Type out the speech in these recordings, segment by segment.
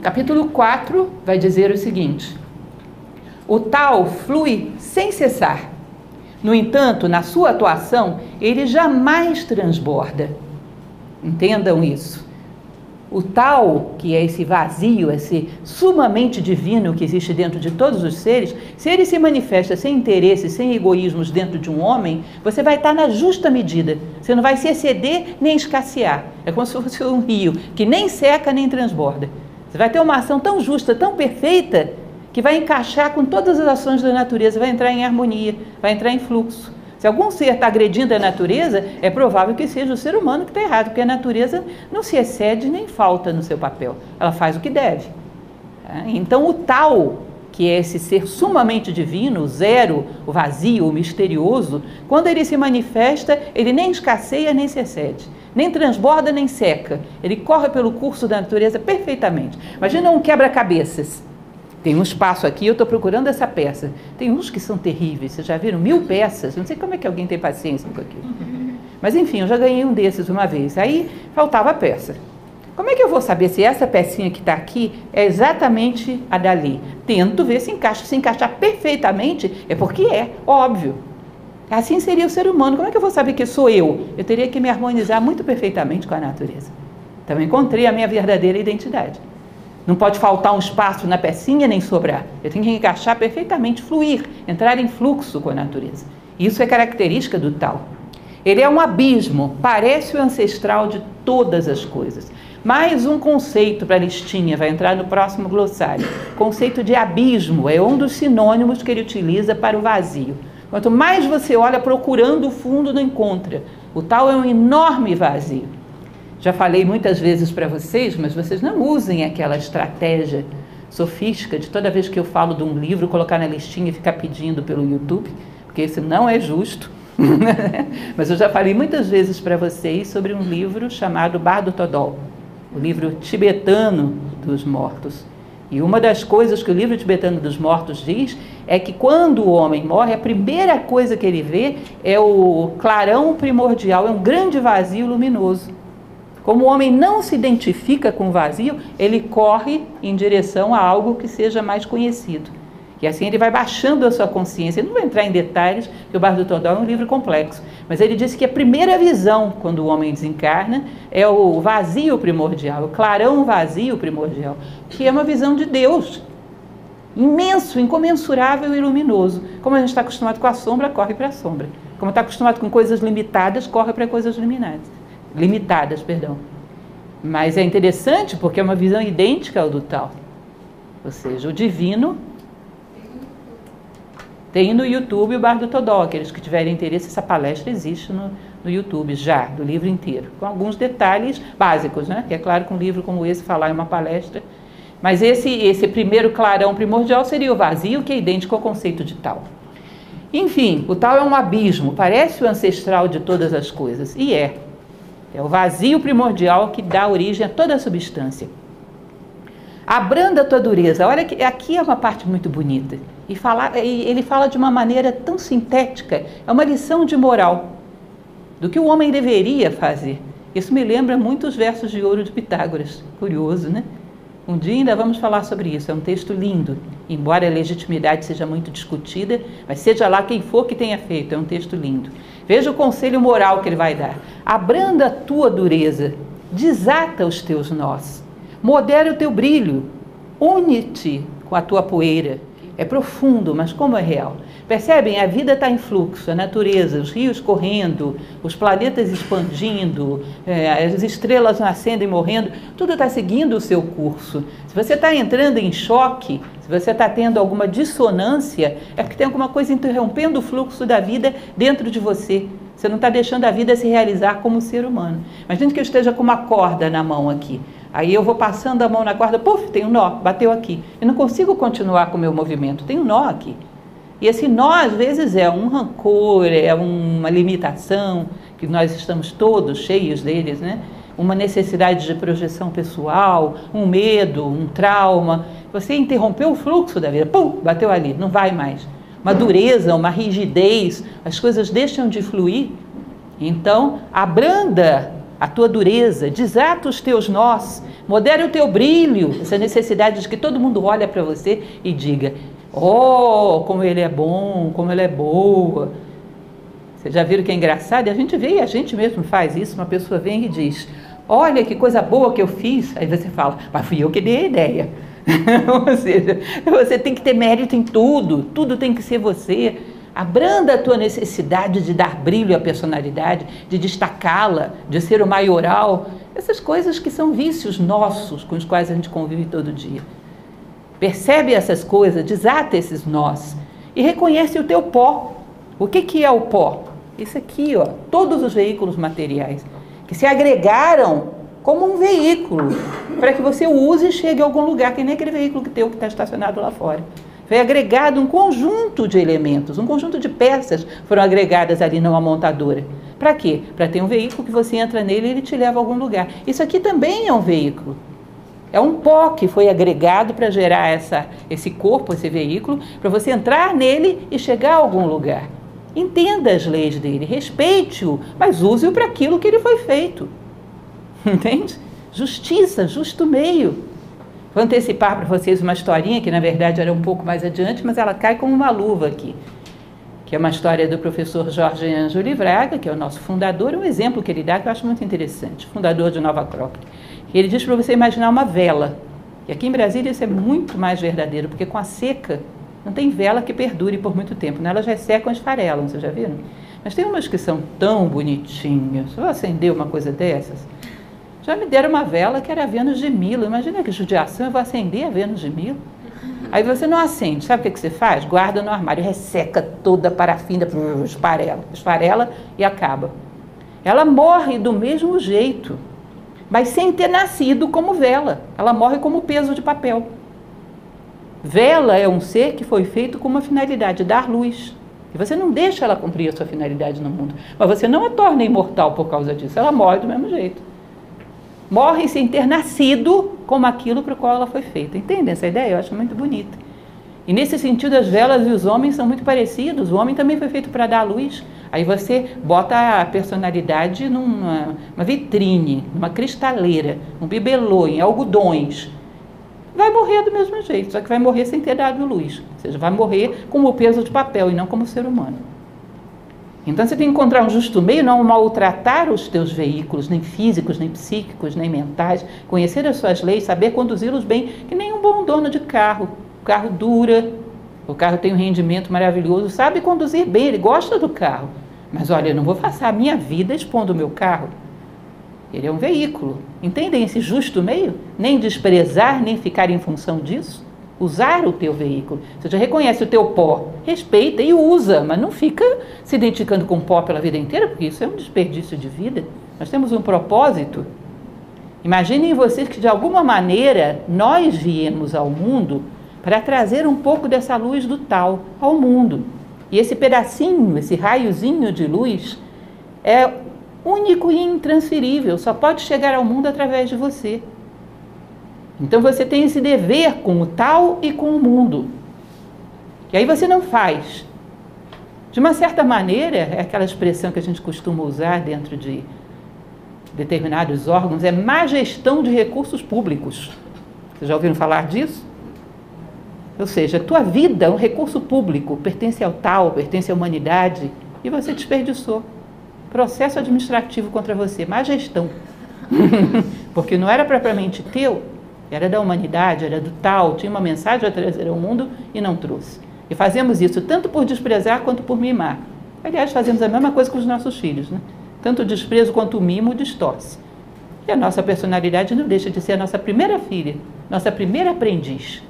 capítulo 4 vai dizer o seguinte: O tal flui sem cessar. No entanto, na sua atuação, ele jamais transborda. Entendam isso. O tal, que é esse vazio, esse sumamente divino que existe dentro de todos os seres, se ele se manifesta sem interesse, sem egoísmos dentro de um homem, você vai estar na justa medida. Você não vai se exceder nem escassear. É como se fosse um rio que nem seca nem transborda. Você vai ter uma ação tão justa, tão perfeita, que vai encaixar com todas as ações da natureza, vai entrar em harmonia, vai entrar em fluxo. Se algum ser está agredindo a natureza, é provável que seja o ser humano que está errado, porque a natureza não se excede nem falta no seu papel. Ela faz o que deve. Tá? Então, o tal, que é esse ser sumamente divino, o zero, o vazio, o misterioso, quando ele se manifesta, ele nem escasseia nem se excede. Nem transborda nem seca. Ele corre pelo curso da natureza perfeitamente. Imagina um quebra-cabeças. Tem um espaço aqui, eu estou procurando essa peça. Tem uns que são terríveis, vocês já viram? Mil peças, não sei como é que alguém tem paciência com aquilo. Mas enfim, eu já ganhei um desses uma vez. Aí faltava a peça. Como é que eu vou saber se essa pecinha que está aqui é exatamente a dali? Tento ver se encaixa. Se encaixar perfeitamente, é porque é, óbvio. Assim seria o ser humano. Como é que eu vou saber que sou eu? Eu teria que me harmonizar muito perfeitamente com a natureza. Então encontrei a minha verdadeira identidade. Não pode faltar um espaço na pecinha nem sobrar. Eu tenho que encaixar perfeitamente, fluir, entrar em fluxo com a natureza. Isso é característica do tal. Ele é um abismo, parece o ancestral de todas as coisas. Mais um conceito para a listinha, vai entrar no próximo glossário. Conceito de abismo é um dos sinônimos que ele utiliza para o vazio. Quanto mais você olha procurando o fundo, não encontra. O tal é um enorme vazio. Já falei muitas vezes para vocês, mas vocês não usem aquela estratégia sofística de toda vez que eu falo de um livro, colocar na listinha e ficar pedindo pelo YouTube, porque isso não é justo. mas eu já falei muitas vezes para vocês sobre um livro chamado Bardo Todol, o livro tibetano dos mortos. E uma das coisas que o livro tibetano dos mortos diz é que quando o homem morre, a primeira coisa que ele vê é o clarão primordial, é um grande vazio luminoso. Como o homem não se identifica com o vazio, ele corre em direção a algo que seja mais conhecido. E assim ele vai baixando a sua consciência. Ele não vai entrar em detalhes, porque o Bar do Todol é um livro complexo. Mas ele disse que a primeira visão, quando o homem desencarna, é o vazio primordial, o clarão vazio primordial, que é uma visão de Deus. Imenso, incomensurável e luminoso. Como a gente está acostumado com a sombra, corre para a sombra. Como está acostumado com coisas limitadas, corre para coisas limitadas limitadas, perdão. Mas é interessante porque é uma visão idêntica ao do tal. Ou seja, o divino tem no YouTube o Bar do Todó. Aqueles que tiverem interesse, essa palestra existe no, no YouTube já, do livro inteiro, com alguns detalhes básicos, né? Que é claro que um livro como esse falar em uma palestra. Mas esse, esse primeiro clarão primordial seria o vazio, que é idêntico ao conceito de tal. Enfim, o tal é um abismo, parece o ancestral de todas as coisas, e é. É o vazio primordial que dá origem a toda a substância. Abranda a tua dureza. Olha que aqui é uma parte muito bonita. E fala, ele fala de uma maneira tão sintética. É uma lição de moral do que o homem deveria fazer. Isso me lembra muitos versos de ouro de Pitágoras. Curioso, né? Um dia ainda vamos falar sobre isso. É um texto lindo, embora a legitimidade seja muito discutida, mas seja lá quem for que tenha feito, é um texto lindo. Veja o conselho moral que ele vai dar. Abranda a tua dureza, desata os teus nós, modera o teu brilho, une-te com a tua poeira. É profundo, mas como é real? Percebem? A vida está em fluxo, a natureza, os rios correndo, os planetas expandindo, é, as estrelas nascendo e morrendo, tudo está seguindo o seu curso. Se você está entrando em choque, se você está tendo alguma dissonância, é porque tem alguma coisa interrompendo o fluxo da vida dentro de você. Você não está deixando a vida se realizar como ser humano. Imagina que eu esteja com uma corda na mão aqui. Aí eu vou passando a mão na corda, puf, tem um nó, bateu aqui. Eu não consigo continuar com o meu movimento, tem um nó aqui. E esse nó, às vezes, é um rancor, é uma limitação, que nós estamos todos cheios deles, né? Uma necessidade de projeção pessoal, um medo, um trauma. Você interrompeu o fluxo da vida, pum, bateu ali, não vai mais. Uma dureza, uma rigidez, as coisas deixam de fluir. Então, abranda a tua dureza, desata os teus nós, modera o teu brilho, essa necessidade de que todo mundo olhe para você e diga: Oh, como ele é bom, como ela é boa. Vocês já viram que é engraçado? E a gente vê, e a gente mesmo faz isso. Uma pessoa vem e diz: Olha que coisa boa que eu fiz. Aí você fala: Mas fui eu que dei a ideia. Ou seja, você tem que ter mérito em tudo, tudo tem que ser você. Abranda a tua necessidade de dar brilho à personalidade, de destacá-la, de ser o maioral. Essas coisas que são vícios nossos com os quais a gente convive todo dia. Percebe essas coisas, desata esses nós e reconhece o teu pó. O que, que é o pó? Isso aqui, ó, todos os veículos materiais que se agregaram como um veículo para que você use e chegue a algum lugar, que nem aquele veículo que teu que está estacionado lá fora. Foi agregado um conjunto de elementos, um conjunto de peças foram agregadas ali numa montadora. Para quê? Para ter um veículo que você entra nele e ele te leva a algum lugar. Isso aqui também é um veículo. É um pó que foi agregado para gerar essa, esse corpo, esse veículo, para você entrar nele e chegar a algum lugar. Entenda as leis dele, respeite-o, mas use-o para aquilo que ele foi feito. Entende? Justiça, justo meio. Vou antecipar para vocês uma historinha que na verdade era um pouco mais adiante, mas ela cai como uma luva aqui. Que é uma história do professor Jorge Ângelo Livraga, que é o nosso fundador, um exemplo que ele dá que eu acho muito interessante, fundador de Nova Acrópole. Ele diz para você imaginar uma vela. E aqui em Brasília isso é muito mais verdadeiro, porque com a seca não tem vela que perdure por muito tempo. Né? Elas já secam esfarelam, vocês já viram? Mas tem umas que são tão bonitinhas. Eu acender uma coisa dessas. Já me deram uma vela que era a Vênus de Milo. Imagina que judiação, eu vou acender a Vênus de Milo. Aí você não acende, sabe o que, que você faz? Guarda no armário, resseca toda a parafina, esfarela, esfarela e acaba. Ela morre do mesmo jeito mas sem ter nascido como vela. Ela morre como peso de papel. Vela é um ser que foi feito com uma finalidade, dar luz. E você não deixa ela cumprir a sua finalidade no mundo. Mas você não a torna imortal por causa disso. Ela morre do mesmo jeito. Morre sem ter nascido como aquilo para o qual ela foi feita. Entende essa ideia? Eu acho muito bonita. E nesse sentido, as velas e os homens são muito parecidos. O homem também foi feito para dar luz. Aí você bota a personalidade numa vitrine, numa cristaleira, um bibelô, em algodões. Vai morrer do mesmo jeito, só que vai morrer sem ter dado luz. Ou seja, vai morrer como peso de papel e não como ser humano. Então você tem que encontrar um justo meio, não maltratar os teus veículos, nem físicos, nem psíquicos, nem mentais, conhecer as suas leis, saber conduzi-los bem, que nem um bom dono de carro. O carro dura, o carro tem um rendimento maravilhoso, sabe conduzir bem, ele gosta do carro. Mas olha, eu não vou passar a minha vida expondo o meu carro. Ele é um veículo. Entendem esse justo meio? Nem desprezar, nem ficar em função disso. Usar o teu veículo. Você já reconhece o teu pó, respeita e usa, mas não fica se identificando com pó pela vida inteira, porque isso é um desperdício de vida. Nós temos um propósito. Imaginem vocês que de alguma maneira nós viemos ao mundo para trazer um pouco dessa luz do tal ao mundo. E esse pedacinho, esse raiozinho de luz, é único e intransferível, só pode chegar ao mundo através de você. Então você tem esse dever com o tal e com o mundo. E aí você não faz. De uma certa maneira, é aquela expressão que a gente costuma usar dentro de determinados órgãos, é má gestão de recursos públicos. Vocês já ouviram falar disso? Ou seja, a tua vida é um recurso público, pertence ao tal, pertence à humanidade, e você desperdiçou. Processo administrativo contra você, má gestão. Porque não era propriamente teu, era da humanidade, era do tal, tinha uma mensagem a trazer ao mundo e não trouxe. E fazemos isso tanto por desprezar quanto por mimar. Aliás, fazemos a mesma coisa com os nossos filhos, né? Tanto o desprezo quanto o mimo distorce. E a nossa personalidade não deixa de ser a nossa primeira filha, nossa primeira aprendiz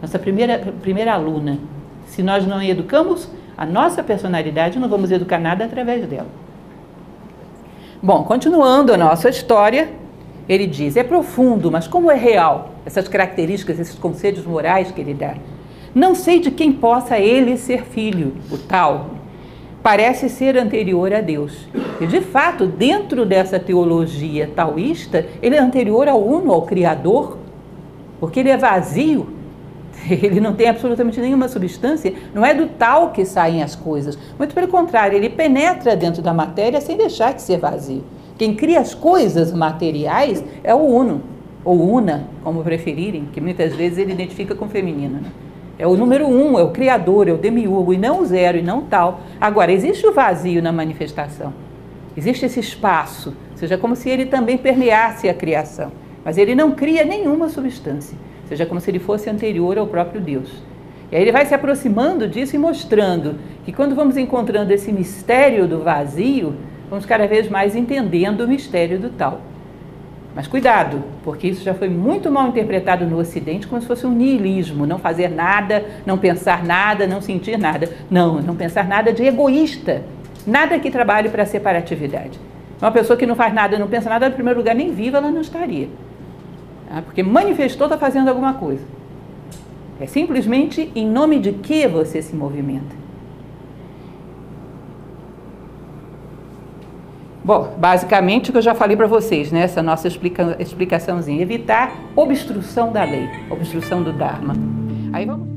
nossa primeira, primeira aluna. Se nós não educamos a nossa personalidade, não vamos educar nada através dela. Bom, continuando a nossa história, ele diz: é profundo, mas como é real? Essas características, esses conselhos morais que ele dá. Não sei de quem possa ele ser filho, o tal. Parece ser anterior a Deus. E de fato, dentro dessa teologia taoísta, ele é anterior ao Uno, ao Criador, porque ele é vazio, ele não tem absolutamente nenhuma substância, não é do tal que saem as coisas. Muito pelo contrário, ele penetra dentro da matéria sem deixar de ser vazio. Quem cria as coisas materiais é o Uno, ou Una, como preferirem, que muitas vezes ele identifica com feminino. Né? É o número um, é o criador, é o demiurgo, e não o zero, e não tal. Agora, existe o vazio na manifestação. Existe esse espaço, ou seja, como se ele também permeasse a criação. Mas ele não cria nenhuma substância, ou seja, como se ele fosse anterior ao próprio Deus. E aí ele vai se aproximando disso e mostrando que quando vamos encontrando esse mistério do vazio, vamos cada vez mais entendendo o mistério do tal. Mas cuidado, porque isso já foi muito mal interpretado no Ocidente como se fosse um niilismo, não fazer nada, não pensar nada, não sentir nada. Não, não pensar nada de egoísta. Nada que trabalhe para a separatividade. Uma pessoa que não faz nada, não pensa nada, no primeiro lugar, nem viva ela não estaria. Ah, porque manifestou, está fazendo alguma coisa. É simplesmente em nome de que você se movimenta. Bom, basicamente o que eu já falei para vocês, né? Essa nossa explica, explicaçãozinha. Evitar obstrução da lei, obstrução do Dharma. Aí vamos.